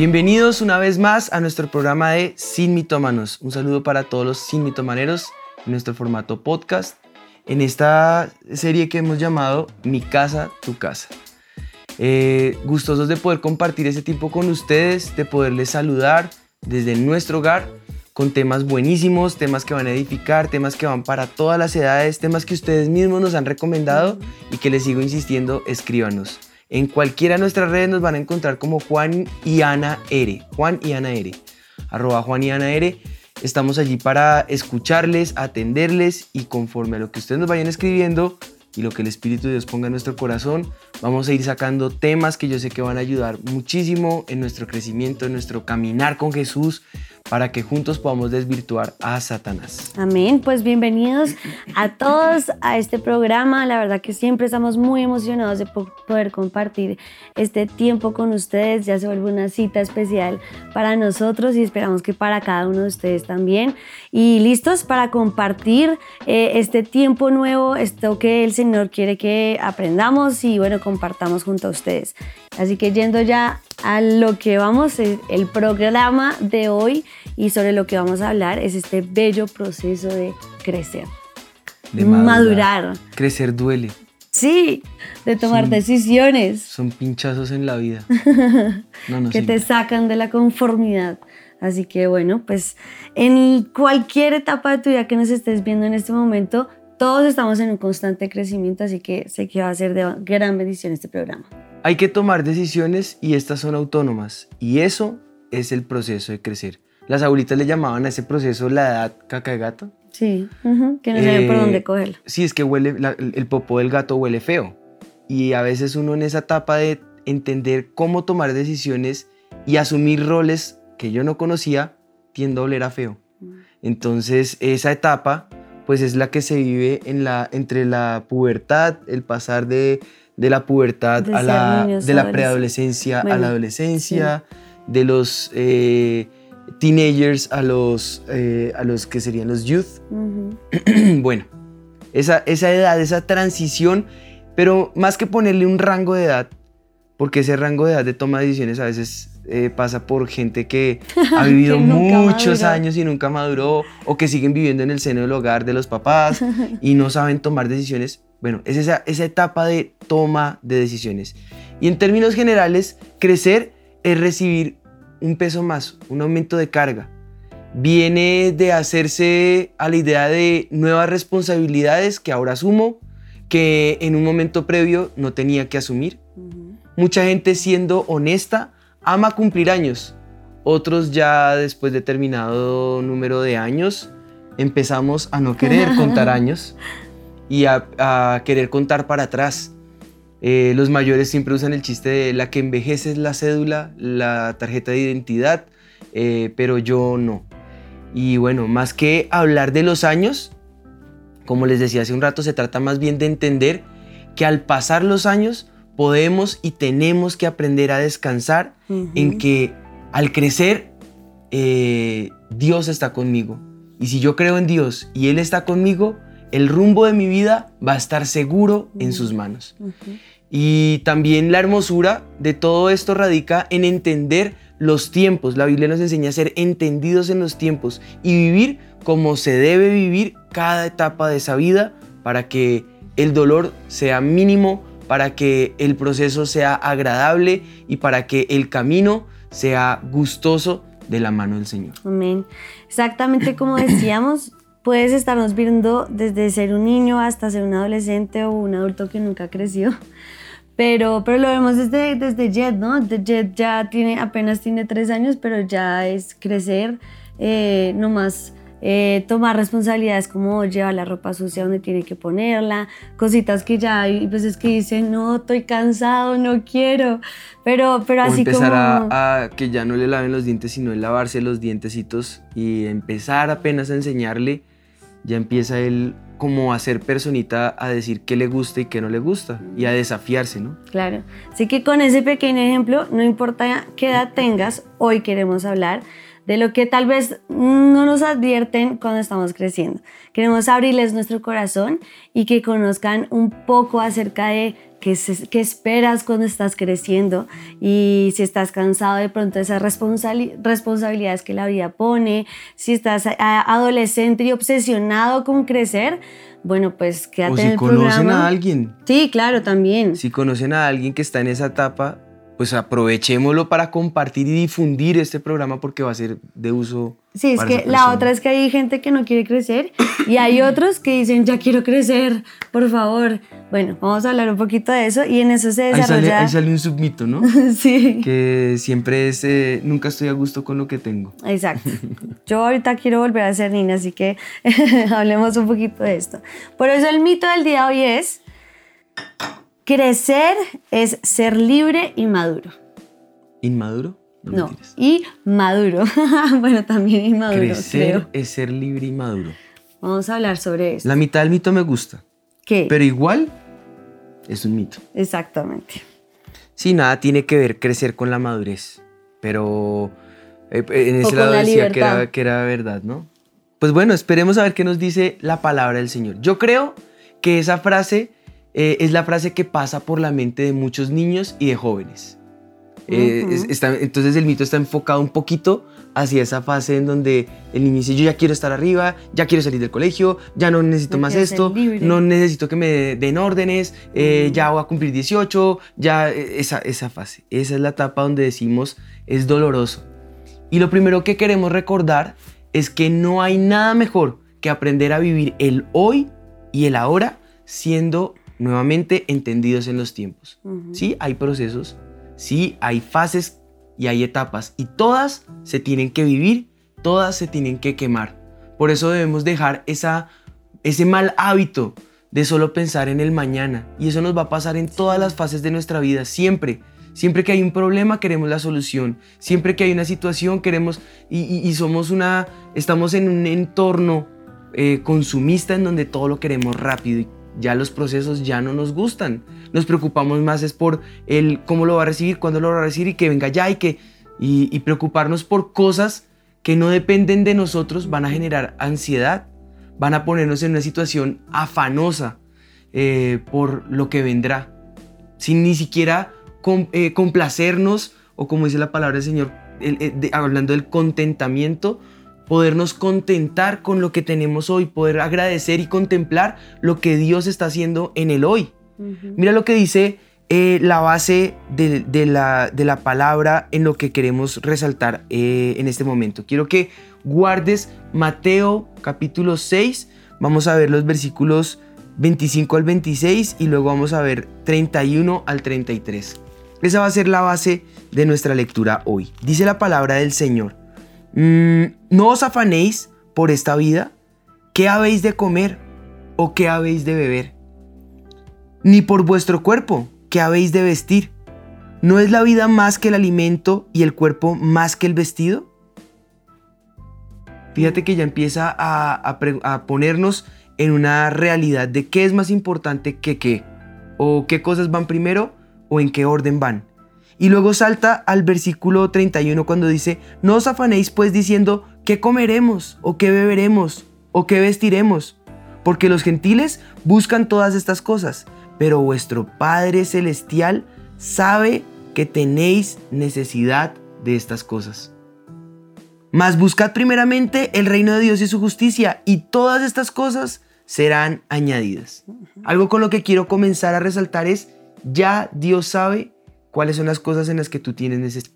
Bienvenidos una vez más a nuestro programa de Sin Mitómanos. Un saludo para todos los sin mitomaneros en nuestro formato podcast. En esta serie que hemos llamado Mi casa, tu casa. Eh, gustosos de poder compartir ese tiempo con ustedes, de poderles saludar desde nuestro hogar con temas buenísimos, temas que van a edificar, temas que van para todas las edades, temas que ustedes mismos nos han recomendado y que les sigo insistiendo, escríbanos. En cualquiera de nuestras redes nos van a encontrar como Juan y Ana R. Juan y Ana R. Arroba Juan y Ana R. Estamos allí para escucharles, atenderles y conforme a lo que ustedes nos vayan escribiendo y lo que el Espíritu de Dios ponga en nuestro corazón, vamos a ir sacando temas que yo sé que van a ayudar muchísimo en nuestro crecimiento, en nuestro caminar con Jesús, para que juntos podamos desvirtuar a Satanás. Amén, pues bienvenidos a todos a este programa. La verdad que siempre estamos muy emocionados de poder compartir este tiempo con ustedes. Ya se vuelve una cita especial para nosotros y esperamos que para cada uno de ustedes también. Y listos para compartir eh, este tiempo nuevo, esto que el Señor quiere que aprendamos y bueno, compartamos junto a ustedes. Así que yendo ya a lo que vamos, el programa de hoy y sobre lo que vamos a hablar es este bello proceso de crecer, De madurar. Crecer duele. Sí, de tomar Son- decisiones Son pinchazos en la vida. No, no, que sí. te sacan de la conformidad. Así que bueno, pues en cualquier etapa de tu vida que nos estés viendo en este momento, todos estamos en un constante crecimiento, así que sé que va a ser de gran bendición este programa. Hay que tomar decisiones y estas son autónomas. Y eso es el proceso de crecer. Las abuelitas le llamaban a ese proceso la edad caca de gato. Sí, que no saben por Eh, dónde cogerlo. Sí, es que huele, la- el popó del gato huele feo. Y a veces uno en esa etapa de entender cómo tomar decisiones y asumir roles que yo no conocía, tiende a oler a feo. Entonces esa etapa pues es la que se vive en la, entre la pubertad, el pasar de, de la pubertad De a la, de la preadolescencia a la adolescencia, de los eh, teenagers a los, eh, a los que serían los youth. Bueno, esa, esa edad, esa transición, pero más que ponerle un rango de edad, porque ese rango de edad de toma de decisiones a veces eh, pasa por gente que ha vivido Que muchos maduró. años y nunca maduró, o que siguen viviendo en el seno del hogar de los papás y no saben tomar decisiones. Bueno, es esa, esa etapa de toma de decisiones. Y en términos generales, crecer es recibir un peso más, un aumento de carga. Viene de hacerse a la idea de nuevas responsabilidades que ahora asumo, que en un momento previo no tenía que asumir. Mucha gente siendo honesta ama cumplir años. Otros ya después de determinado número de años empezamos a no querer contar años y a, a querer contar para atrás. Eh, los mayores siempre usan el chiste de la que envejece es la cédula, la tarjeta de identidad, eh, pero yo no. Y bueno, más que hablar de los años, como les decía hace un rato, se trata más bien de entender que al pasar los años podemos y tenemos que aprender a descansar en que al crecer eh, Dios está conmigo. Y si yo creo en Dios y Él está conmigo, el rumbo de mi vida va a estar seguro en sus manos. Y también la hermosura de todo esto radica en entender los tiempos. La Biblia nos enseña a ser entendidos en los tiempos y vivir como se debe vivir cada etapa de esa vida para que el dolor sea mínimo, para que el proceso sea agradable y para que el camino sea gustoso de la mano del Señor. Amén. Exactamente como decíamos, puedes estarnos viendo desde ser un niño hasta ser un adolescente o un adulto que nunca creció. Pero, pero lo vemos desde, desde Jet, ¿no? De Jet ya tiene, apenas tiene tres años, pero ya es crecer, eh, nomás eh, tomar responsabilidades como llevar la ropa sucia donde tiene que ponerla, cositas que ya hay veces que dicen, no, estoy cansado, no quiero, pero, pero así empezar como... a, a que ya no le laven los dientes, sino el lavarse los dientecitos y empezar apenas a enseñarle, ya empieza él como a ser personita a decir qué le gusta y qué no le gusta y a desafiarse, ¿no? Claro. Así que con ese pequeño ejemplo, no importa qué edad tengas, hoy queremos hablar de lo que tal vez no nos advierten cuando estamos creciendo. Queremos abrirles nuestro corazón y que conozcan un poco acerca de qué, se- qué esperas cuando estás creciendo y si estás cansado de pronto de esas responsabili- responsabilidades que la vida pone, si estás adolescente y obsesionado con crecer, bueno, pues quédate O en si el conocen programa. a alguien, Sí, claro, también. si conocen a alguien que está en esa etapa, pues aprovechémoslo para compartir y difundir este programa porque va a ser de uso. Sí, es que la otra es que hay gente que no quiere crecer y hay otros que dicen, ya quiero crecer, por favor. Bueno, vamos a hablar un poquito de eso y en eso se Ahí sale, desarrolla... ahí sale un submito, ¿no? sí, que siempre es, eh, nunca estoy a gusto con lo que tengo. exacto. Yo ahorita quiero volver a ser niña, así que hablemos un poquito de esto. Por eso el mito del día de hoy es, crecer es ser libre y maduro. ¿Inmaduro? No, y maduro. bueno, también inmaduro, Crecer creo. es ser libre y maduro. Vamos a hablar sobre esto. La mitad del mito me gusta, ¿Qué? pero igual es un mito. Exactamente. Sí, nada tiene que ver crecer con la madurez, pero eh, en ese lado la decía que era, que era verdad, ¿no? Pues bueno, esperemos a ver qué nos dice la palabra del Señor. Yo creo que esa frase eh, es la frase que pasa por la mente de muchos niños y de jóvenes. Eh, es- está- entonces el mito está enfocado un poquito hacia esa fase en donde el niño dice, yo ya quiero estar arriba, ya quiero salir del colegio, ya no necesito más esto, libre". no necesito que me den órdenes, eh, ya voy a cumplir 18, ya eh, esa, esa fase, esa es la etapa donde decimos es doloroso. Y lo primero que queremos recordar es que no hay nada mejor que aprender a vivir el hoy y el ahora siendo nuevamente entendidos en los tiempos. Sí, hay procesos, sí, hay fases y hay etapas y todas se tienen que vivir, todas se tienen que quemar. Por eso debemos dejar esa, ese mal hábito de solo pensar en el mañana y eso nos va a pasar en todas las fases de nuestra vida, siempre. Siempre que hay un problema queremos la solución, siempre que hay una situación queremos y, y- y somos una, estamos en un entorno eh, consumista en donde todo lo queremos rápido y ya los procesos ya no nos gustan. Nos preocupamos más es por el cómo lo va a recibir, cuándo lo va a recibir y que venga ya y que y, preocuparnos por cosas que no dependen de nosotros van a generar ansiedad, van a ponernos en una situación afanosa eh, por lo que vendrá, sin ni siquiera eh, complacernos o como dice la palabra del Señor, eh, de- hablando del contentamiento, podernos contentar con lo que tenemos hoy, poder agradecer y contemplar lo que Dios está haciendo en el hoy. Mira lo que dice eh, la base de, de la, de la palabra en lo que queremos resaltar eh, en este momento. Quiero que guardes Mateo capítulo 6, vamos a ver los versículos 25 al 26 y luego vamos a ver 31 al 33. Esa va a ser la base de nuestra lectura hoy. Dice la palabra del Señor. "Mm, no os afanéis por esta vida, qué habéis de comer o qué habéis de beber ni por vuestro cuerpo, que habéis de vestir. ¿No es la vida más que el alimento y el cuerpo más que el vestido? Fíjate que ya empieza a, a ponernos en una realidad de qué es más importante que qué, o qué cosas van primero o en qué orden van. Y luego salta al versículo 31 cuando dice, no os afanéis pues diciendo, ¿qué comeremos? ¿O qué beberemos? ¿O qué vestiremos? Porque los gentiles buscan todas estas cosas, pero vuestro Padre Celestial sabe que tenéis necesidad de estas cosas. Mas buscad primeramente el reino de Dios y su justicia, y todas estas cosas serán añadidas. Algo con lo que quiero comenzar a resaltar es, ya Dios sabe cuáles son las cosas en las que tú tienes neces-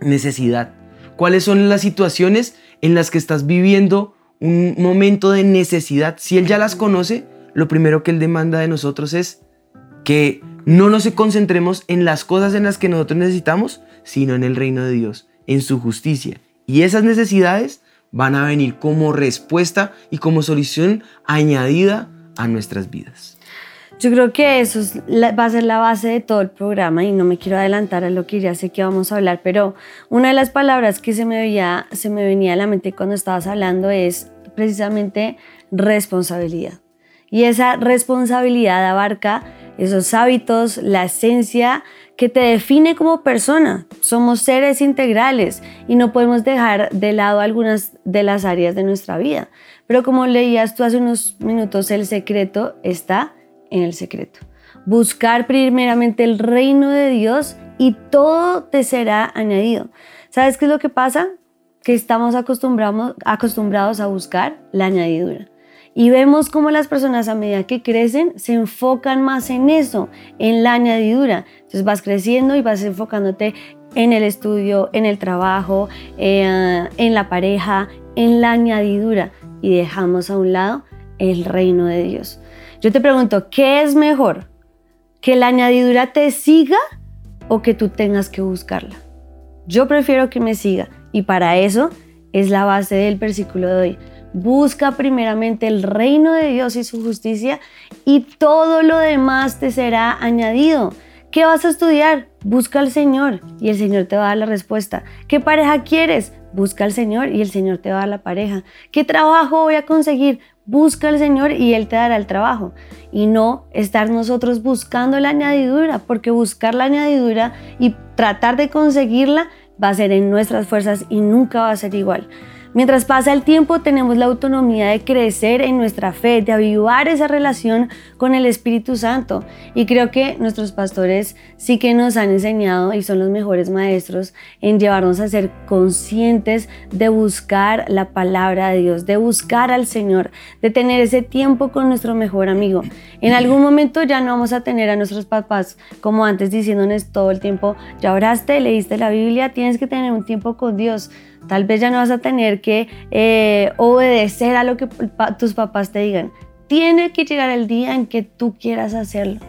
necesidad, cuáles son las situaciones en las que estás viviendo un momento de necesidad. Si Él ya las conoce, lo primero que Él demanda de nosotros es que no nos concentremos en las cosas en las que nosotros necesitamos, sino en el reino de Dios, en su justicia. Y esas necesidades van a venir como respuesta y como solución añadida a nuestras vidas. Yo creo que eso va a ser la base de todo el programa y no me quiero adelantar a lo que ya sé que vamos a hablar, pero una de las palabras que se me, veía, se me venía a la mente cuando estabas hablando es precisamente responsabilidad. Y esa responsabilidad abarca esos hábitos, la esencia que te define como persona. Somos seres integrales y no podemos dejar de lado algunas de las áreas de nuestra vida. Pero como leías tú hace unos minutos, el secreto está en el secreto. Buscar primeramente el reino de Dios y todo te será añadido. ¿Sabes qué es lo que pasa? Que estamos acostumbrados, a buscar la añadidura. Y vemos cómo las personas a medida que crecen se enfocan más en eso, en la añadidura. Entonces vas creciendo y vas enfocándote en el estudio, en el trabajo, eh, en la pareja, en la añadidura. Y dejamos a un lado el reino de Dios. Yo te pregunto, ¿qué es mejor? ¿Que la añadidura te siga o que tú tengas que buscarla? Yo prefiero que me siga y para eso es la base del versículo de hoy. Busca primeramente el reino de Dios y su justicia y todo lo demás te será añadido. ¿Qué vas a estudiar? Busca al Señor y el Señor te va a dar la respuesta. ¿Qué pareja quieres? Busca al Señor y el Señor te va a dar la pareja. ¿Qué trabajo voy a conseguir? Busca al Señor y Él te dará el trabajo. Y no estar nosotros buscando la añadidura, porque buscar la añadidura y tratar de conseguirla va a ser en nuestras fuerzas y nunca va a ser igual. Mientras pasa el tiempo tenemos la autonomía de crecer en nuestra fe, de avivar esa relación con el Espíritu Santo. Y creo que nuestros pastores sí que nos han enseñado y son los mejores maestros en llevarnos a ser conscientes de buscar la palabra de Dios, de buscar al Señor, de tener ese tiempo con nuestro mejor amigo. En algún momento ya no vamos a tener a nuestros papás como antes diciéndonos todo el tiempo, ya oraste, leíste la Biblia, tienes que tener un tiempo con Dios. Tal vez ya no vas a tener que eh, obedecer a lo que tus papás te digan. Tiene que llegar el día en que tú quieras hacerlo.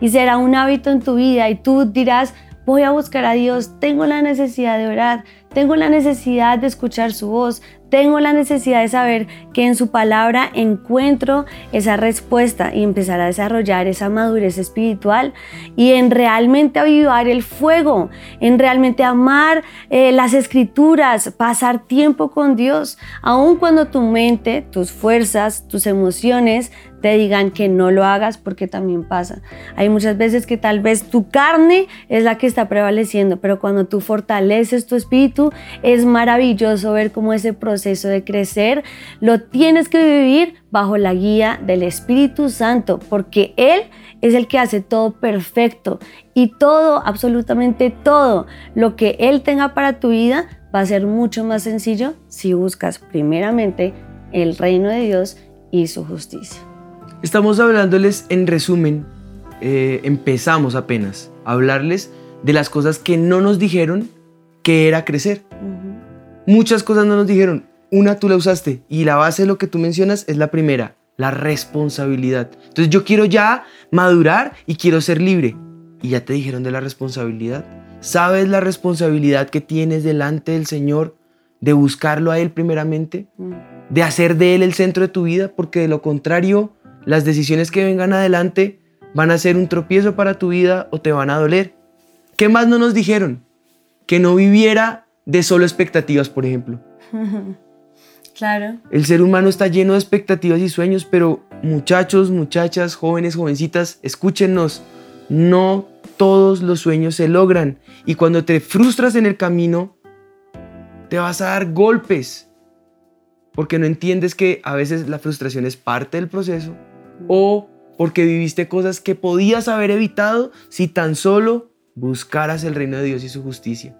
Y será un hábito en tu vida y tú dirás, voy a buscar a Dios, tengo la necesidad de orar, tengo la necesidad de escuchar su voz, tengo la necesidad de saber que en su palabra encuentro esa respuesta y empezar a desarrollar esa madurez espiritual y en realmente avivar el fuego, en realmente amar eh, las escrituras, pasar tiempo con Dios, aun cuando tu mente, tus fuerzas, tus emociones te digan que no lo hagas porque también pasa. Hay muchas veces que tal vez tu carne es la que está prevaleciendo, pero cuando tú fortaleces tu espíritu es maravilloso ver cómo ese proceso de crecer lo tienes que vivir bajo la guía del Espíritu Santo, porque Él es el que hace todo perfecto y todo, absolutamente todo lo que Él tenga para tu vida va a ser mucho más sencillo si buscas primeramente el reino de Dios y su justicia. Estamos hablándoles en resumen, eh, empezamos apenas a hablarles de las cosas que no nos dijeron que era crecer. Muchas cosas no nos dijeron. Una tú la usaste y la base de lo que tú mencionas es la primera, la responsabilidad. Entonces yo quiero ya madurar y quiero ser libre. Y ya te dijeron de la responsabilidad. ¿Sabes la responsabilidad que tienes delante del Señor de buscarlo a Él primeramente? De hacer de Él el centro de tu vida, porque de lo contrario las decisiones que vengan adelante van a ser un tropiezo para tu vida o te van a doler. ¿Qué más no nos dijeron? Que no viviera de solo expectativas, por ejemplo. Claro. El ser humano está lleno de expectativas y sueños, pero muchachos, muchachas, jóvenes, jovencitas, escúchenos. No todos los sueños se logran. Y cuando te frustras en el camino, te vas a dar golpes. Porque no entiendes que a veces la frustración es parte del proceso o porque viviste cosas que podías haber evitado si tan solo buscaras el reino de Dios y su justicia.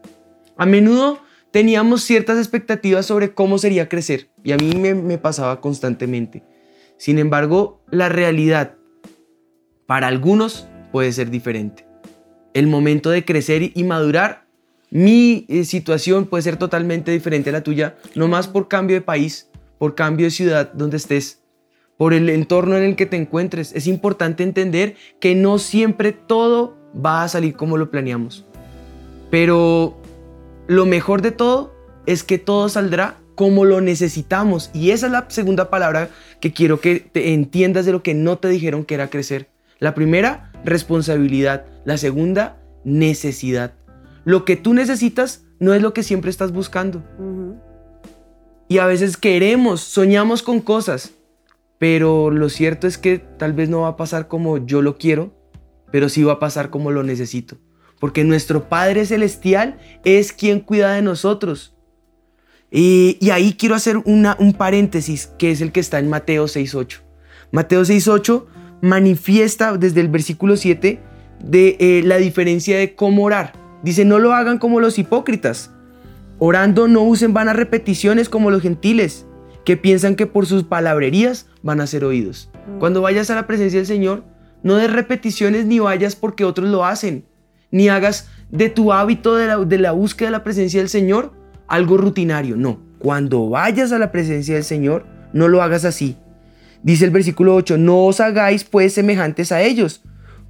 A menudo teníamos ciertas expectativas sobre cómo sería crecer y a mí me, pasaba constantemente. Sin embargo, la realidad para algunos puede ser diferente. El momento de crecer y madurar, mi eh, situación puede ser totalmente diferente a la tuya, no más por cambio de país, por cambio de ciudad donde estés por el entorno en el que te encuentres. Es importante entender que no siempre todo va a salir como lo planeamos. Pero lo mejor de todo es que todo saldrá como lo necesitamos. Y esa es la segunda palabra que quiero que te entiendas de lo que no te dijeron que era crecer. La primera, responsabilidad. La segunda, necesidad. Lo que tú necesitas no es lo que siempre estás buscando. Y a veces queremos, soñamos con cosas, pero lo cierto es que tal vez no va a pasar como yo lo quiero, pero sí va a pasar como lo necesito. Porque nuestro Padre Celestial es quien cuida de nosotros. Y, ahí quiero hacer una, un paréntesis, que es el que está en Mateo 6.8. Mateo 6.8 manifiesta desde el versículo 7 de eh, la diferencia de cómo orar. Dice, no lo hagan como los hipócritas. Orando no usen vanas repeticiones como los gentiles, que piensan que por sus palabrerías van a ser oídos. Mm. Cuando vayas a la presencia del Señor, no des repeticiones ni vayas porque otros lo hacen, ni hagas de tu hábito de la, de la búsqueda de la presencia del Señor algo rutinario. No, cuando vayas a la presencia del Señor, no lo hagas así. Dice el versículo 8, no os hagáis pues semejantes a ellos,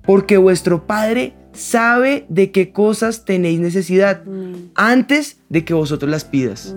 porque vuestro Padre sabe de qué cosas tenéis necesidad mm. antes de que vosotros las pidas.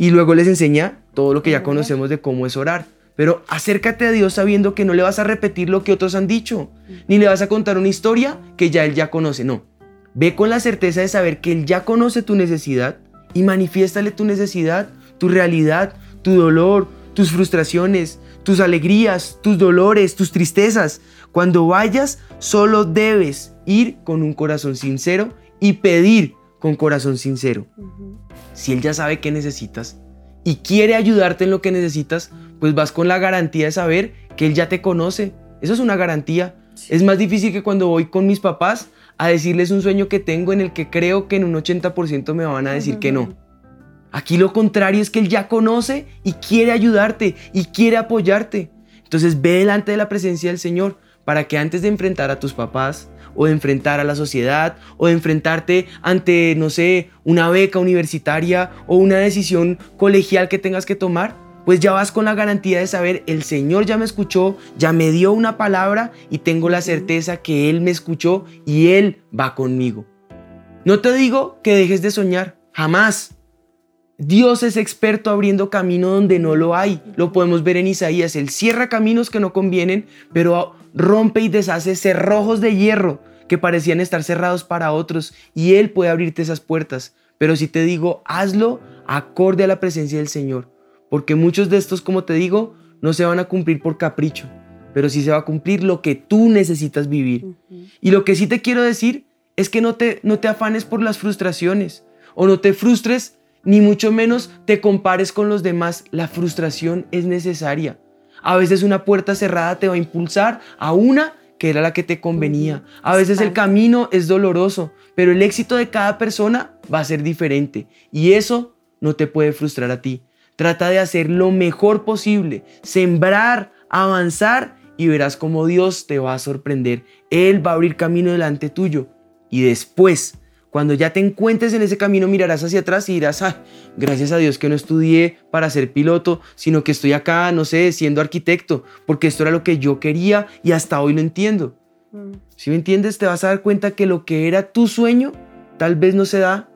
Y luego les enseña todo lo que ya conocemos de cómo es orar. Pero acércate a Dios sabiendo que no le vas a repetir lo que otros han dicho, ni le vas a contar una historia que ya Él ya conoce. No, ve con la certeza de saber que Él ya conoce tu necesidad y manifiéstale tu necesidad, tu realidad, tu dolor, tus frustraciones, tus alegrías, tus dolores, tus tristezas. Cuando vayas, solo debes ir con un corazón sincero y pedir con corazón sincero. Si Él ya sabe qué necesitas y quiere ayudarte en lo que necesitas, pues vas con la garantía de saber que Él ya te conoce. Eso es una garantía. Es más difícil que cuando voy con mis papás a decirles un sueño que tengo en el que creo que en un 80% me van a decir que no. Aquí lo contrario es que Él ya conoce y quiere ayudarte y quiere apoyarte. Entonces ve delante de la presencia del Señor para que antes de enfrentar a tus papás o de enfrentar a la sociedad o de enfrentarte ante, no sé, una beca universitaria o una decisión colegial que tengas que tomar, pues ya vas con la garantía de saber, el Señor ya me escuchó, ya me dio una palabra y tengo la certeza que Él me escuchó y Él va conmigo. No te digo que dejes de soñar, jamás. Dios es experto abriendo camino donde no lo hay. Lo podemos ver en Isaías. Él cierra caminos que no convienen, pero rompe y deshace cerrojos de hierro que parecían estar cerrados para otros y Él puede abrirte esas puertas. Pero si te digo, hazlo acorde a la presencia del Señor, porque muchos de estos, como te digo, no se van a cumplir por capricho, pero sí se va a cumplir lo que tú necesitas vivir. Y lo que sí te quiero decir es que no te, no te afanes por las frustraciones o no te frustres ni mucho menos te compares con los demás. La frustración es necesaria. A veces una puerta cerrada te va a impulsar a una que era la que te convenía. A veces el camino es doloroso, pero el éxito de cada persona va a ser diferente y eso no te puede frustrar a ti. Trata de hacer lo mejor posible, sembrar, avanzar y verás cómo Dios te va a sorprender. Él va a abrir camino delante tuyo y después cuando ya te encuentres en ese camino, mirarás hacia atrás y dirás, gracias a Dios que no estudié para ser piloto, sino que estoy acá, no sé, siendo arquitecto, porque esto era lo que yo quería y hasta hoy lo entiendo. Mm. Si me entiendes, te vas a dar cuenta que lo que era tu sueño tal vez no se da,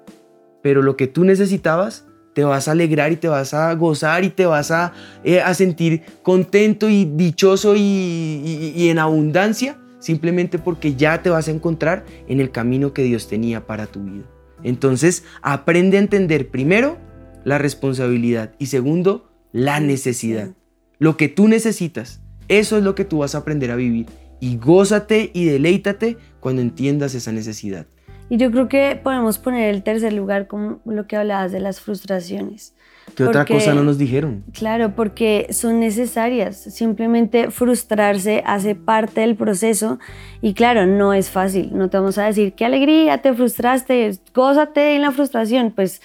pero lo que tú necesitabas, te vas a alegrar y te vas a gozar y te vas a, eh, sentir contento y dichoso y en abundancia simplemente porque ya te vas a encontrar en el camino que Dios tenía para tu vida. Entonces, aprende a entender primero la responsabilidad y segundo, la necesidad. Lo que tú necesitas, eso es lo que tú vas a aprender a vivir. Y gózate y deleítate cuando entiendas esa necesidad. Y yo creo que podemos poner el tercer lugar como lo que hablabas de las frustraciones. ¿Qué otra cosa no nos dijeron? Claro, porque son necesarias. Simplemente frustrarse hace parte del proceso y claro, no es fácil. No te vamos a decir, qué alegría, te frustraste, gózate en la frustración. Pues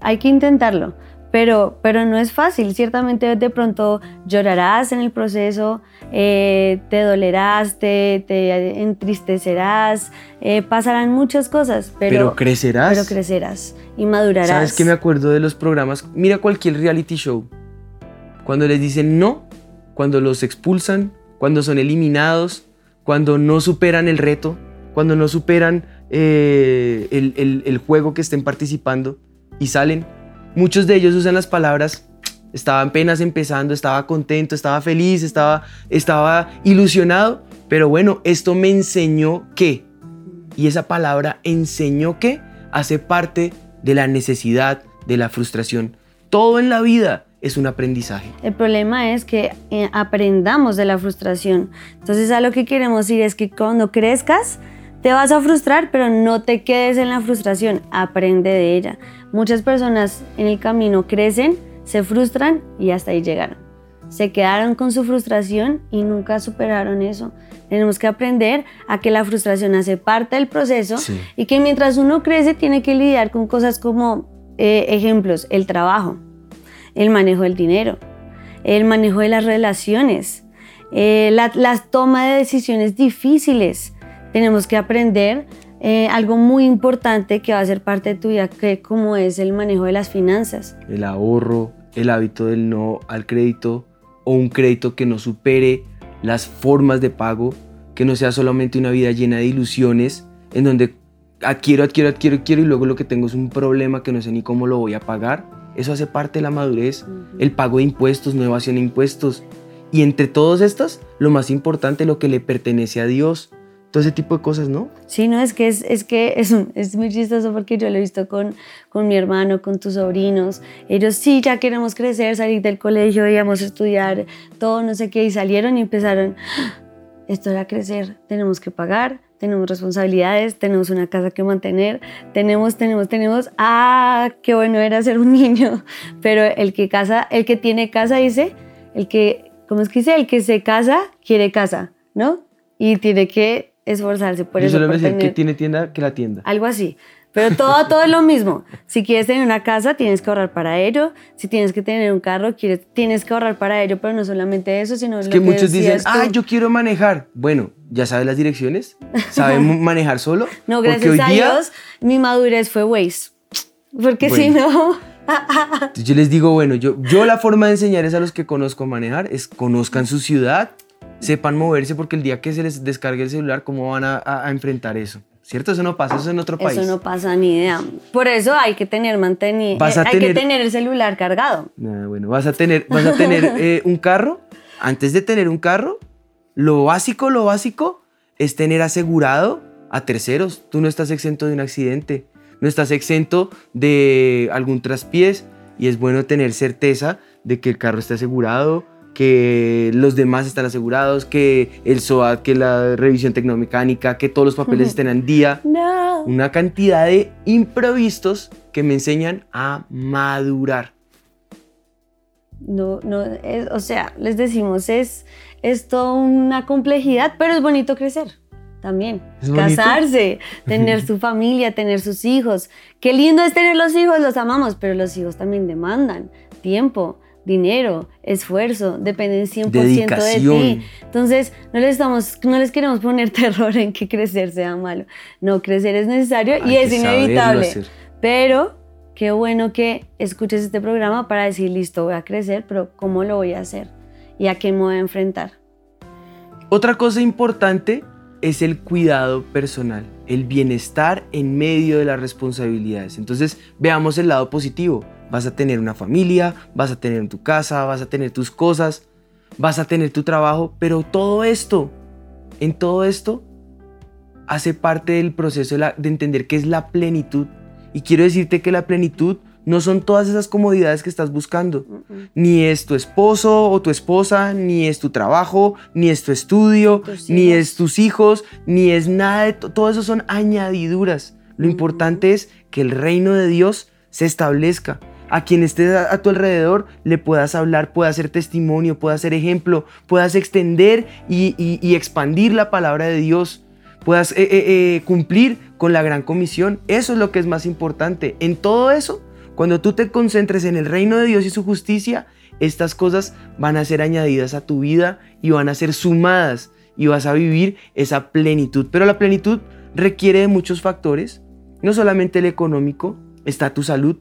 hay que intentarlo. Pero, pero no es fácil. Ciertamente de pronto llorarás en el proceso, eh, te dolerás, te, te entristecerás, eh, pasarán muchas cosas, pero, pero, crecerás. Pero crecerás y madurarás. ¿Sabes qué me acuerdo de los programas? Mira cualquier reality show. Cuando les dicen no, cuando los expulsan, cuando son eliminados, cuando no superan el reto, cuando no superan eh, el, el, el juego que estén participando y salen muchos de ellos usan las palabras estaba apenas empezando, estaba contento, estaba feliz, estaba, estaba ilusionado, pero bueno, esto me enseñó que, y esa palabra enseñó que hace parte de la necesidad, de la frustración. Todo en la vida es un aprendizaje. El problema es que eh, aprendamos de la frustración. Entonces a lo que queremos ir es que cuando crezcas, te vas a frustrar, pero no te quedes en la frustración, aprende de ella. Muchas personas en el camino crecen, se frustran y hasta ahí llegaron. Se quedaron con su frustración y nunca superaron eso. Tenemos que aprender a que la frustración hace parte del proceso y que mientras uno crece tiene que lidiar con cosas como eh, ejemplos, el trabajo, el manejo del dinero, el manejo de las relaciones, eh, la, toma de decisiones difíciles. Tenemos que aprender eh, algo muy importante que va a ser parte de tu vida, que como es el manejo de las finanzas. El ahorro, el hábito del no al crédito o un crédito que no supere las formas de pago, que no sea solamente una vida llena de ilusiones en donde adquiero, adquiero, adquiero, adquiero y luego lo que tengo es un problema que no sé ni cómo lo voy a pagar. Eso hace parte de la madurez, el pago de impuestos, no evasión de impuestos. Y entre todos estas, lo más importante, lo que le pertenece a Dios, ese tipo de cosas, ¿no? Sí, no, es que es, es que es, es, muy chistoso porque yo lo he visto con, con mi hermano, con tus sobrinos. Ellos sí, ya queremos crecer, salir del colegio, íbamos a estudiar, todo, no sé qué, y salieron y empezaron, ah, esto era crecer, tenemos que pagar, tenemos responsabilidades, tenemos una casa que mantener, tenemos, tenemos, tenemos, ah, qué bueno era ser un niño, pero el que casa, el que tiene casa dice, el que, ¿cómo es que dice? El que se casa quiere casa, ¿no? Y tiene que esforzarse por Yo eso. Yo decir que tiene tienda que la tienda. Algo así. Pero todo, todo es lo mismo. Si quieres tener una casa, tienes que ahorrar para ello. Si tienes que tener un carro, quieres, tienes que ahorrar para ello. Pero no solamente eso, sino es lo que, muchos dicen, ah, yo quiero manejar. Bueno, ¿ya sabes las direcciones? ¿Sabes manejar solo? No, gracias a Dios, mi madurez fue Waze. Porque si no... yo les digo, bueno, yo, yo la forma de enseñar es a los que conozco a manejar, es conozcan su ciudad, sepan moverse porque el día que se les descargue el celular, ¿cómo van a, enfrentar eso? ¿Cierto? Eso no pasa, eso en otro país. Eso no pasa ni idea. Por eso hay que tener mantenido, eh, hay que tener el celular cargado. bueno, vas a tener, vas a tener eh, un carro. Antes de tener un carro, lo básico, lo básico es tener asegurado a terceros. Tú no estás exento de un accidente, no estás exento de algún traspiés y es bueno tener certeza de que el carro esté asegurado, que los demás están asegurados, que el SOAT, que la revisión tecnomecánica, que todos los papeles estén al día. No. Una cantidad de imprevistos que me enseñan a madurar. No, no, o sea, les decimos, es, es toda una complejidad, pero es bonito crecer también. Casarse, tener su familia, tener sus hijos. Qué lindo es tener los hijos, los amamos, pero los hijos también demandan tiempo, dinero, esfuerzo, dependen 100% de ti. Entonces, no les, estamos, no les queremos poner terror en que crecer sea malo. No, crecer es necesario y es inevitable. Pero qué bueno que escuches este programa para decir, listo, voy a crecer, pero ¿cómo lo voy a hacer? ¿Y a qué me voy a enfrentar? Otra cosa importante es el cuidado personal, el bienestar en medio de las responsabilidades. Entonces, veamos el lado positivo Vas a tener una familia, vas a tener tu casa, vas a tener tus cosas, vas a tener tu trabajo, pero todo esto, en todo esto, hace parte del proceso de, entender qué es la plenitud. Y quiero decirte que la plenitud no son todas esas comodidades que estás buscando. Ni es tu esposo o tu esposa, ni es tu trabajo, ni es tu estudio, ni es tus hijos, ni es nada de todo eso son añadiduras. Lo importante es que el reino de Dios se establezca a quien esté a, tu alrededor le puedas hablar, puedas ser testimonio, puedas ser ejemplo, puedas extender y, expandir la palabra de Dios, puedas eh, eh, eh, cumplir con la gran comisión. Eso es lo que es más importante. En todo eso, cuando tú te concentres en el reino de Dios y su justicia, estas cosas van a ser añadidas a tu vida y van a ser sumadas y vas a vivir esa plenitud. Pero la plenitud requiere de muchos factores, no solamente el económico, está tu salud,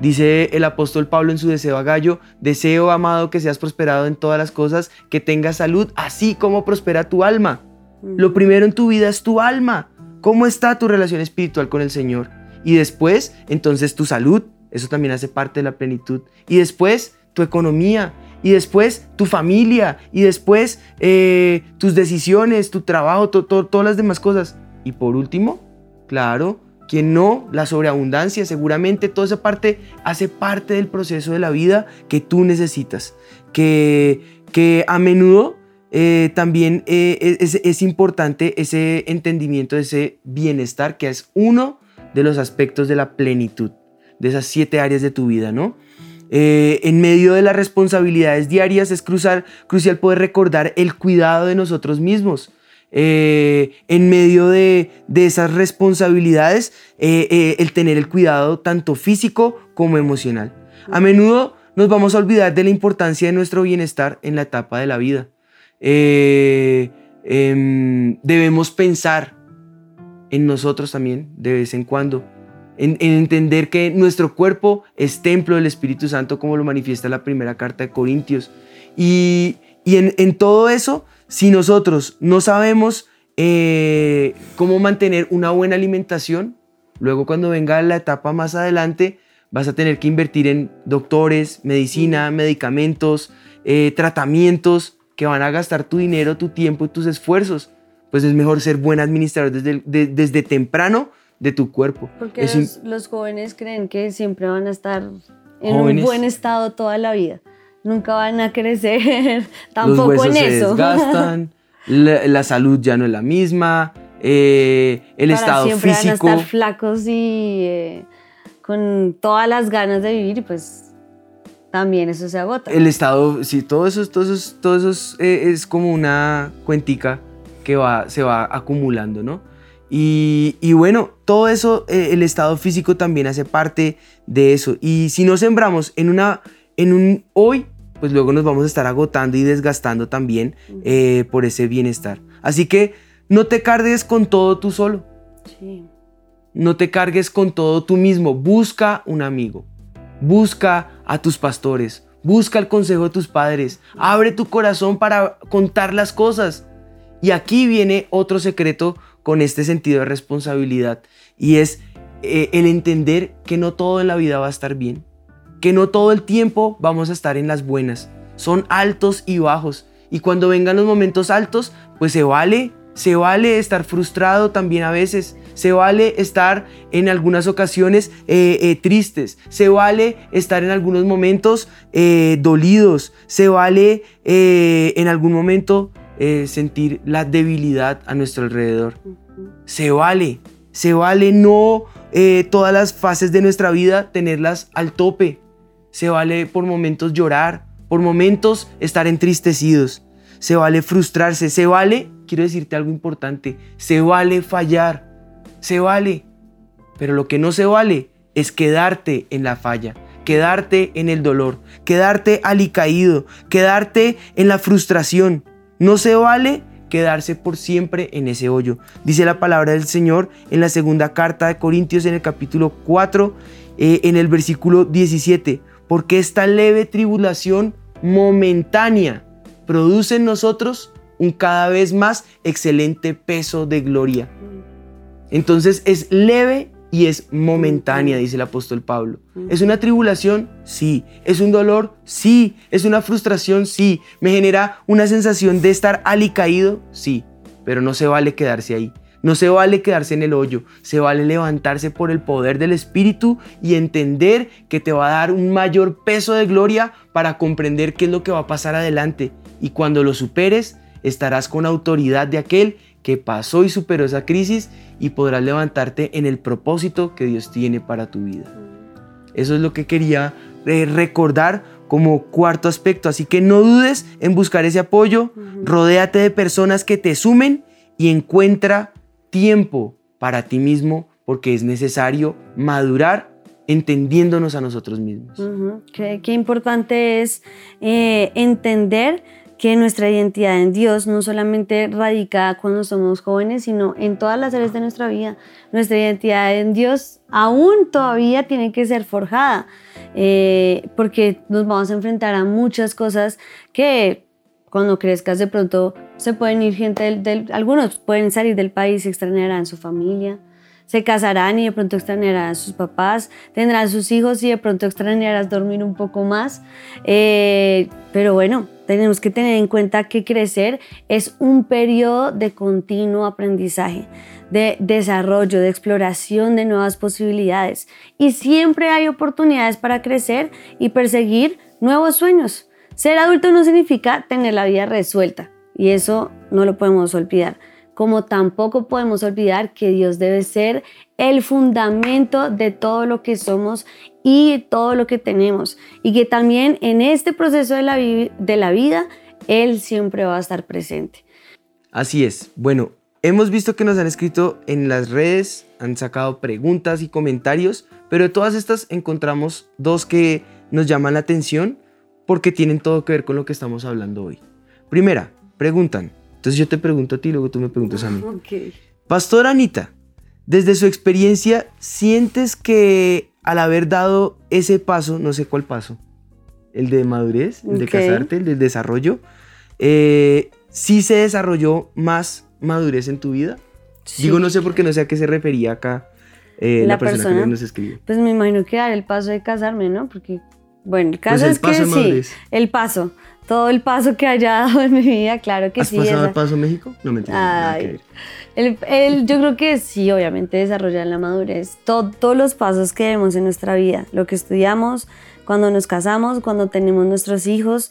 Dice el apóstol Pablo en su deseo a Gallo, deseo amado que seas prosperado en todas las cosas, que tengas salud, así como prospera tu alma. Lo primero en tu vida es tu alma. ¿Cómo está tu relación espiritual con el Señor? Y después, entonces tu salud eso también hace parte de la plenitud. Y después tu economía, y después tu familia, y después eh, tus decisiones, tu trabajo, todas las demás cosas. Y por último, claro, quien no, la sobreabundancia, seguramente toda esa parte hace parte del proceso de la vida que tú necesitas, que, que a menudo eh, también eh, es, importante ese entendimiento, ese bienestar, que es uno de los aspectos de la plenitud, de esas siete áreas de tu vida, ¿no? Eh, en medio de las responsabilidades diarias es crucial, crucial poder recordar el cuidado de nosotros mismos. Eh, en medio de, esas responsabilidades, eh, el tener el cuidado tanto físico como emocional. A menudo nos vamos a olvidar de la importancia de nuestro bienestar en la etapa de la vida. Em, debemos pensar en nosotros también de vez en cuando en, entender que nuestro cuerpo es templo del Espíritu Santo, como lo manifiesta la primera carta de Corintios. Y, en, todo eso, si nosotros no sabemos eh, cómo mantener una buena alimentación, luego cuando venga la etapa más adelante, vas a tener que invertir en doctores, medicina, medicamentos, eh, tratamientos que van a gastar tu dinero, tu tiempo y tus esfuerzos. Pues es mejor ser buen administrador desde, desde temprano de tu cuerpo. Porque los, jóvenes creen que siempre van a estar en un buen estado toda la vida. Nunca van a crecer tampoco los en se eso. Desgastan, la, salud ya no es la misma, eh, el Para estado siempre físico. Van a estar flacos y eh, con todas las ganas de vivir, pues también eso se agota. El estado, sí, todo eso, todo eso, todo eso eh, es, como una cuentica que va, se va acumulando, ¿no? Y, bueno, todo eso, eh, el estado físico también hace parte de eso. Y si no sembramos en, una, en un hoy, pues luego nos vamos a estar agotando y desgastando también eh, por ese bienestar. Así que no te cargues con todo tú solo. No te cargues con todo tú mismo. Busca un amigo. Busca a tus pastores. Busca el consejo de tus padres. Abre tu corazón para contar las cosas. Y aquí viene otro secreto con este sentido de responsabilidad y es eh, el entender que no todo en la vida va a estar bien, que no todo el tiempo vamos a estar en las buenas, son altos y bajos. Y cuando vengan los momentos altos, pues se vale, se vale estar frustrado también a veces, se vale estar en algunas ocasiones eh, eh, tristes, se vale estar en algunos momentos dolidos, se vale en algún momento eh, sentir la debilidad a nuestro alrededor. Se vale, se vale no eh, todas las fases de nuestra vida tenerlas al tope. Se vale por momentos llorar, por momentos estar entristecidos. Se vale frustrarse, se vale, quiero decirte algo importante, se vale fallar, se vale. Pero lo que no se vale es quedarte en la falla, quedarte en el dolor, quedarte alicaído, quedarte en la frustración. No se vale quedarse por siempre en ese hoyo. Dice la palabra del Señor en la segunda carta de Corintios en el capítulo 4, eh, en el versículo 17, porque esta leve tribulación momentánea produce en nosotros un cada vez más excelente peso de gloria. Entonces es leve y es momentánea, dice el apóstol Pablo. ¿Es una tribulación? Sí. ¿Es un dolor? Sí. ¿Es una frustración? Sí. ¿Me genera una sensación de estar alicaído? Sí. Pero no se vale quedarse ahí. No se vale quedarse en el hoyo, se vale levantarse por el poder del Espíritu y entender que te va a dar un mayor peso de gloria para comprender qué es lo que va a pasar adelante. Y cuando lo superes, estarás con autoridad de aquel que pasó y superó esa crisis y podrás levantarte en el propósito que Dios tiene para tu vida. Eso es lo que quería eh, recordar como cuarto aspecto. Así que no dudes en buscar ese apoyo, rodéate de personas que te sumen y encuentra tiempo para ti mismo porque es necesario madurar entendiéndonos a nosotros mismos. qué, importante es eh, entender que nuestra identidad en Dios no solamente radica cuando somos jóvenes, sino en todas las áreas de nuestra vida. Nuestra identidad en Dios aún todavía tiene que ser forjada, eh, porque nos vamos a enfrentar a muchas cosas que cuando crezcas de pronto se pueden ir gente del, algunos pueden salir del país y extrañarán su familia, se casarán y de pronto extrañarán a sus papás, tendrán sus hijos y de pronto extrañarás dormir un poco más. Eh, pero bueno, tenemos que tener en cuenta que crecer es un periodo de continuo aprendizaje, de desarrollo, de exploración de nuevas posibilidades. Y siempre hay oportunidades para crecer y perseguir nuevos sueños. Ser adulto no significa tener la vida resuelta y eso no lo podemos olvidar. Como tampoco podemos olvidar que Dios debe ser el fundamento de todo lo que somos y todo lo que tenemos. Y que también en este proceso de la, de la vida, Él siempre va a estar presente. Así es. Bueno, hemos visto que nos han escrito en las redes, han sacado preguntas y comentarios, pero de todas estas encontramos dos que nos llaman la atención porque tienen todo que ver con lo que estamos hablando hoy. Primera, preguntan. Entonces yo te pregunto a ti, luego tú me preguntas a mí. Pastor Anita, desde su experiencia, ¿sientes que al haber dado ese paso, no sé cuál paso, el de madurez, el de casarte, el de desarrollo, eh, sí se desarrolló más madurez en tu vida? Digo, no sé por qué no sé a qué se refería acá eh, la, persona, que nos escribió. Pues me imagino que dar el paso de casarme, ¿no? Porque bueno, el caso pues es que sí, el paso, todo el paso que haya dado en mi vida, claro que sí. ¿Has pasado el paso México? No me entiendo. El, yo creo que sí, obviamente, desarrollar la madurez. todos los pasos que vemos en nuestra vida, lo que estudiamos, cuando nos casamos, cuando tenemos nuestros hijos.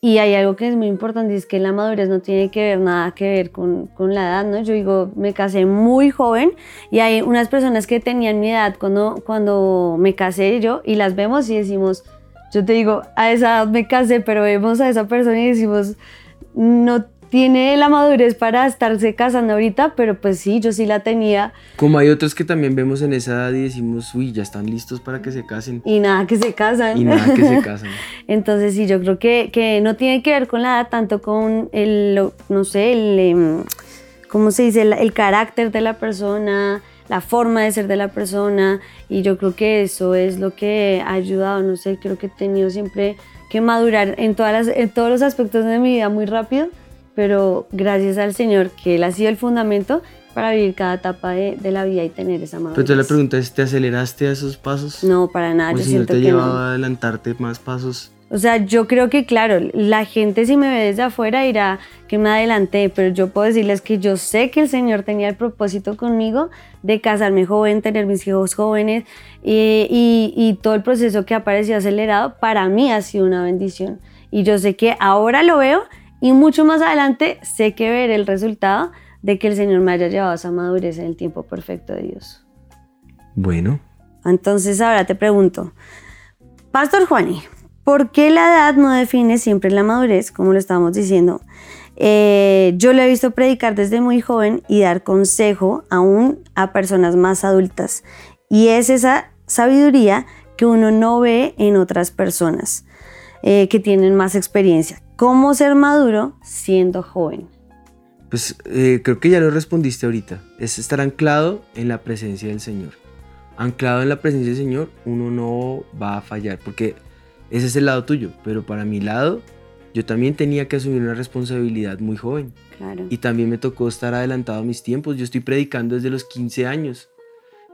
Y hay algo que es muy importante, es que la madurez no tiene que ver nada que ver con, con, la edad, ¿no? Yo digo, me casé muy joven y hay unas personas que tenían mi edad cuando, cuando me casé yo y las vemos y decimos, yo te digo, a esa edad me casé, pero vemos a esa persona y decimos, no tiene la madurez para estarse casando ahorita, pero pues sí, yo sí la tenía. Como hay otros que también vemos en esa edad y decimos, uy, ya están listos para que se casen. Y nada, que se casan. Y nada, que se casan. Entonces sí, yo creo que, que, no tiene que ver con la edad, tanto con el, no sé, el, em, ¿cómo se dice? el carácter de la persona, la forma de ser de la persona y yo creo que eso es lo que ha ayudado, no sé, creo que he tenido siempre que madurar en, todas las, en todos los aspectos de mi vida muy rápido, pero gracias al Señor que Él ha sido el fundamento para vivir cada etapa de, de la vida y tener esa madurez. Pero te la pregunta es, ¿te aceleraste a esos pasos? No, para nada. yo siento te llevaba a adelantarte más pasos? O sea, yo creo que, claro, la gente si me ve desde afuera dirá que me adelanté, pero yo puedo decirles que yo sé que el Señor tenía el propósito conmigo de casarme joven, tener mis hijos jóvenes y, y, todo el proceso que ha parecido acelerado, para mí ha sido una bendición. Y yo sé que ahora lo veo y mucho más adelante sé que veré el resultado de que el Señor me haya llevado a esa madurez en el tiempo perfecto de Dios. Bueno. Entonces ahora te pregunto, Pastor Juani, ¿Por qué la edad no define siempre la madurez, como lo estábamos diciendo? Eh, yo lo he visto predicar desde muy joven y dar consejo aún a personas más adultas. Y es esa sabiduría que uno no ve en otras personas eh, que tienen más experiencia. ¿Cómo ser maduro siendo joven? Pues eh, creo que ya lo respondiste ahorita. Es estar anclado en la presencia del Señor. Anclado en la presencia del Señor, uno no va a fallar. Porque ese es el lado tuyo, pero para mi lado, yo también tenía que asumir una responsabilidad muy joven. Y también me tocó estar adelantado a mis tiempos. Yo estoy predicando desde los 15 años.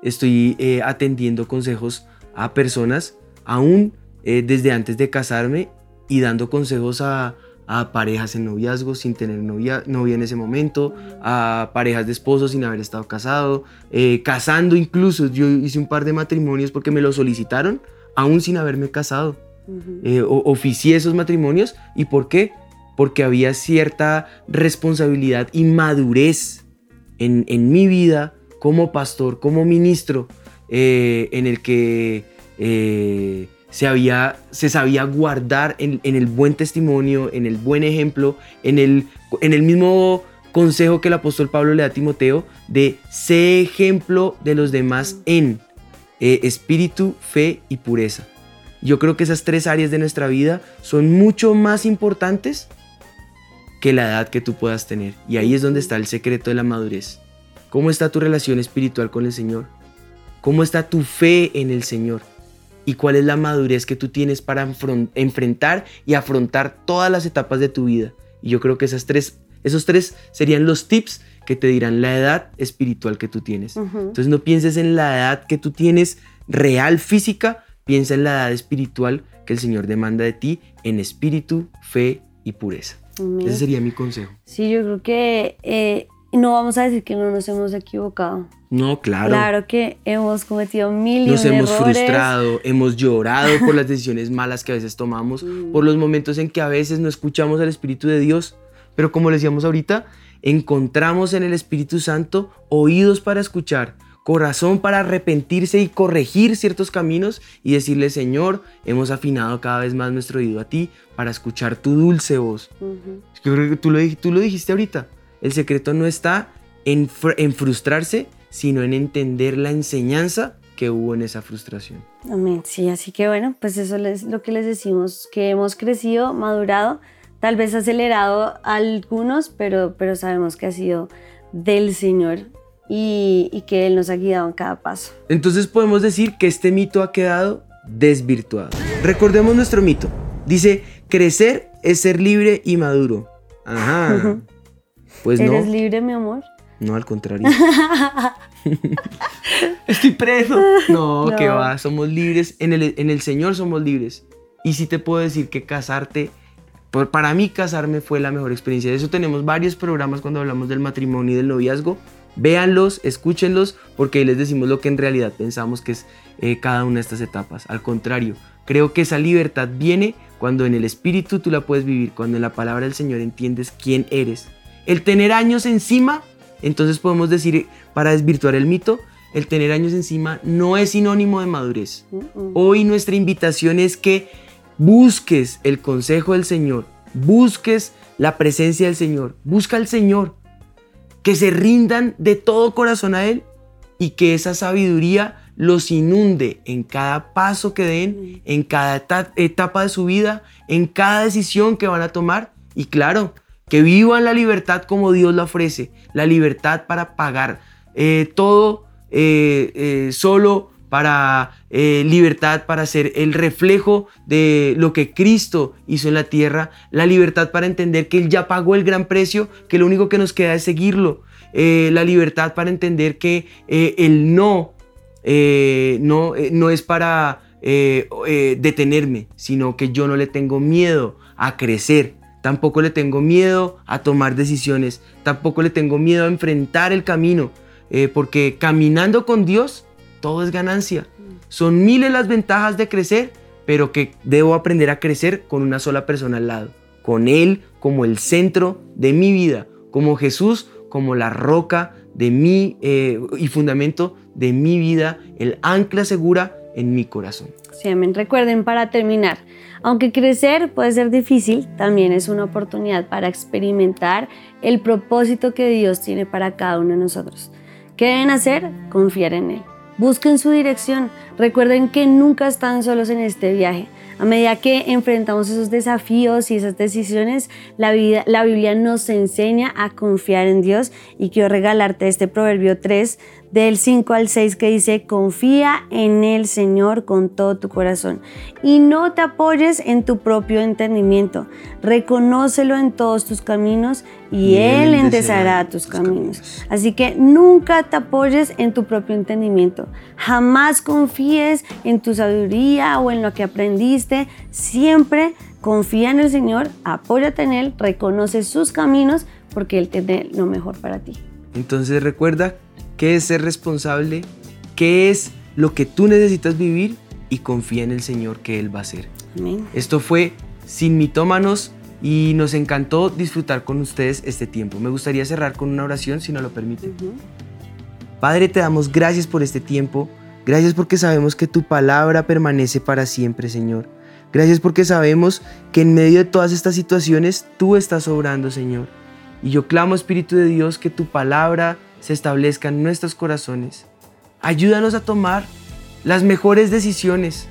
Estoy eh, atendiendo consejos a personas aún eh, desde antes de casarme y dando consejos a, parejas en noviazgo sin tener novia, novia en ese momento, a parejas de esposos sin haber estado casado, eh, casando incluso. Yo hice un par de matrimonios porque me lo solicitaron aún sin haberme casado. Eh, oficié esos matrimonios. ¿Y por qué? Porque había cierta responsabilidad y madurez en, mi vida como pastor, como ministro, eh, en el que eh, se, había, se sabía guardar en, el buen testimonio, en el buen ejemplo, en el, en el mismo consejo que el apóstol Pablo le da a Timoteo de ser ejemplo de los demás en espíritu, fe y pureza. Yo creo que esas tres áreas de nuestra vida son mucho más importantes que la edad que tú puedas tener. Y ahí es donde está el secreto de la madurez. ¿Cómo está tu relación espiritual con el Señor? ¿Cómo está tu fe en el Señor? ¿Y cuál es la madurez que tú tienes para enfrentar y afrontar todas las etapas de tu vida? Y yo creo que esas tres, Esos tres serían los tips que te dirán la edad espiritual que tú tienes. Entonces no pienses en la edad que tú tienes real física, piensa en la edad espiritual que el Señor demanda de ti en espíritu, fe y pureza. Ese sería mi consejo. Sí, yo creo que eh, no vamos a decir que no nos hemos equivocado. No, claro. Claro que hemos cometido mil Nos hemos frustrado, hemos llorado por las decisiones malas que a veces tomamos, mm. por los momentos en que a veces no escuchamos al Espíritu de Dios. Pero como le decíamos ahorita, encontramos en el Espíritu Santo oídos para escuchar, corazón para arrepentirse y corregir ciertos caminos y decirle, Señor, hemos afinado cada vez más nuestro oído a ti para escuchar tu dulce voz. Yo creo que tú lo, tú lo dijiste ahorita. El secreto no está en, en frustrarse, sino en entender la enseñanza que hubo en esa frustración. Amén. Sí, así que bueno, pues eso es lo que les decimos, que hemos crecido, madurado, tal vez acelerado algunos, pero, pero sabemos que ha sido del Señor y, que Él nos ha guiado en cada paso. Entonces podemos decir que este mito ha quedado desvirtuado. Recordemos nuestro mito. Dice, crecer es ser libre y maduro. Ajá. Pues no. ¿Eres libre, mi amor? No, al contrario. Estoy preso. No, que va, somos libres. En el, en el Señor somos libres. Y sí te puedo decir que casarte, para mí casarme fue la mejor experiencia. De eso tenemos varios programas cuando hablamos del matrimonio y del noviazgo. Véanlos, escúchenlos, porque ahí les decimos lo que en realidad pensamos que es eh, cada una de estas etapas. Al contrario, creo que esa libertad viene cuando en el Espíritu tú la puedes vivir, cuando en la palabra del Señor entiendes quién eres. El tener años encima, entonces podemos decir, para desvirtuar el mito, el tener años encima no es sinónimo de madurez. Hoy nuestra invitación es que busques el consejo del Señor, busques la presencia del Señor, busca al Señor, que se rindan de todo corazón a Él y que esa sabiduría los inunde en cada paso que den, en cada etapa de su vida, en cada decisión que van a tomar. Y claro, que vivan la libertad como Dios la ofrece, la libertad para pagar eh, todo eh, eh, solo para eh, libertad, para ser el reflejo de lo que Cristo hizo en la tierra, la libertad para entender que Él ya pagó el gran precio, que lo único que nos queda es seguirlo, eh, la libertad para entender que eh, el no, no, no es para detenerme, sino que yo no le tengo miedo a crecer, tampoco le tengo miedo a tomar decisiones, tampoco le tengo miedo a enfrentar el camino, porque caminando con Dios, todo es ganancia. Son miles las ventajas de crecer, pero que debo aprender a crecer con una sola persona al lado, con Él como el centro de mi vida, como Jesús como la roca de mi eh, y fundamento de mi vida, el ancla segura en mi corazón. Sí, amén. Recuerden para terminar, aunque crecer puede ser difícil, también es una oportunidad para experimentar el propósito que Dios tiene para cada uno de nosotros. ¿Qué deben hacer? Confiar en Él. Busquen su dirección. Recuerden que nunca están solos en este viaje. A medida que enfrentamos esos desafíos y esas decisiones, la, vida, la Biblia nos enseña a confiar en Dios y quiero regalarte este Proverbio 3 del 5 al 6 que dice, confía en el Señor con todo tu corazón y no te apoyes en tu propio entendimiento. Reconócelo en todos tus caminos y, Él enderezará tus, caminos. caminos. Así que nunca te apoyes en tu propio entendimiento. Jamás confíes en tu sabiduría o en lo que aprendiste. Siempre confía en el Señor, apóyate en Él, reconoce sus caminos porque Él tiene lo mejor para ti. Entonces recuerda qué es ser responsable, qué es lo que tú necesitas vivir y confía en el Señor que Él va a hacer. Esto fue Sin Mitómanos y nos encantó disfrutar con ustedes este tiempo. Me gustaría cerrar con una oración si no lo permiten. Padre, te damos gracias por este tiempo. Gracias porque sabemos que tu palabra permanece para siempre, Señor. Gracias porque sabemos que en medio de todas estas situaciones tú estás obrando, Señor. Y yo clamo, Espíritu de Dios, que tu palabra se establezca en nuestros corazones. Ayúdanos a tomar las mejores decisiones,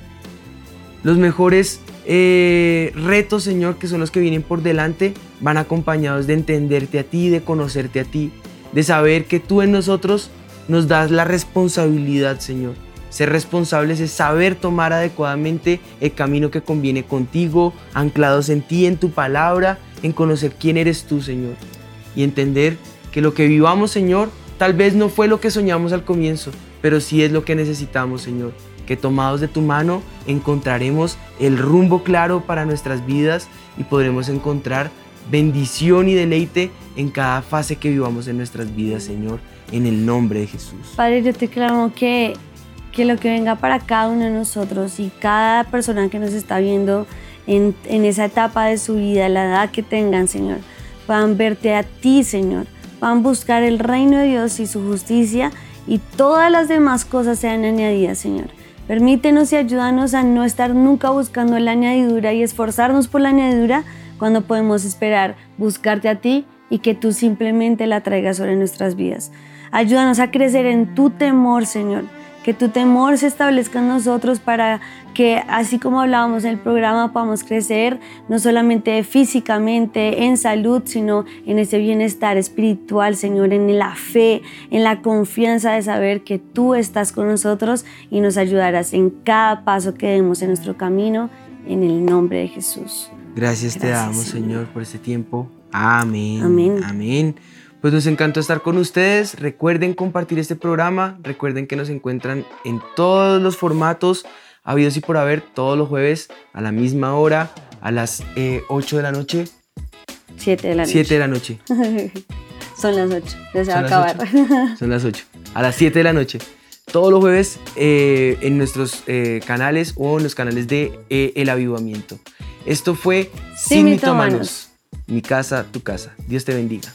los mejores eh, retos, Señor, que son los que vienen por delante, van acompañados de entenderte a ti, de conocerte a ti, de saber que tú en nosotros nos das la responsabilidad, Señor. Ser responsables es saber tomar adecuadamente el camino que conviene contigo, anclados en ti, en tu palabra, en conocer quién eres tú, Señor. y entender que lo que vivamos, Señor, tal vez no fue lo que soñamos al comienzo, pero sí es lo que necesitamos, Señor. Que tomados de tu mano encontraremos el rumbo claro para nuestras vidas y podremos encontrar bendición y deleite en cada fase que vivamos en nuestras vidas, Señor, en el nombre de Jesús. Padre, yo te clamo que, que lo que venga para cada uno de nosotros y cada persona que nos está viendo en, en esa etapa de su vida, la edad que tengan, Señor, puedan verte a ti, Señor, puedan buscar el reino de Dios y su justicia y todas las demás cosas sean añadidas, Señor. Permítenos y ayúdanos a no estar nunca buscando la añadidura y esforzarnos por la añadidura cuando podemos esperar buscarte a ti y que tú simplemente la traigas sobre nuestras vidas. Ayúdanos a crecer en tu temor, Señor. Que tu temor se establezca en nosotros para que, así como hablábamos en el programa, podamos crecer no solamente físicamente, en salud, sino en ese bienestar espiritual, Señor, en la fe, en la confianza de saber que tú estás con nosotros y nos ayudarás en cada paso que demos en nuestro camino, en el nombre de Jesús. Gracias, te damos, Señor. Señor, por este tiempo. Amén. Amén. Amén. Pues nos encantó estar con ustedes. Recuerden compartir este programa. Recuerden que nos encuentran en todos los formatos habidos y por haber todos los jueves a la misma hora, a las eh, 8 de la noche, Siete de la 7 de la noche. Son las ocho. Ya se va a Son las acabar. Son las 8. A las 7 de la noche. Todos los jueves eh, en nuestros eh, canales o en los canales de eh, El Avivamiento. Esto fue Sin Sin. Mi casa, tu casa. Dios te bendiga.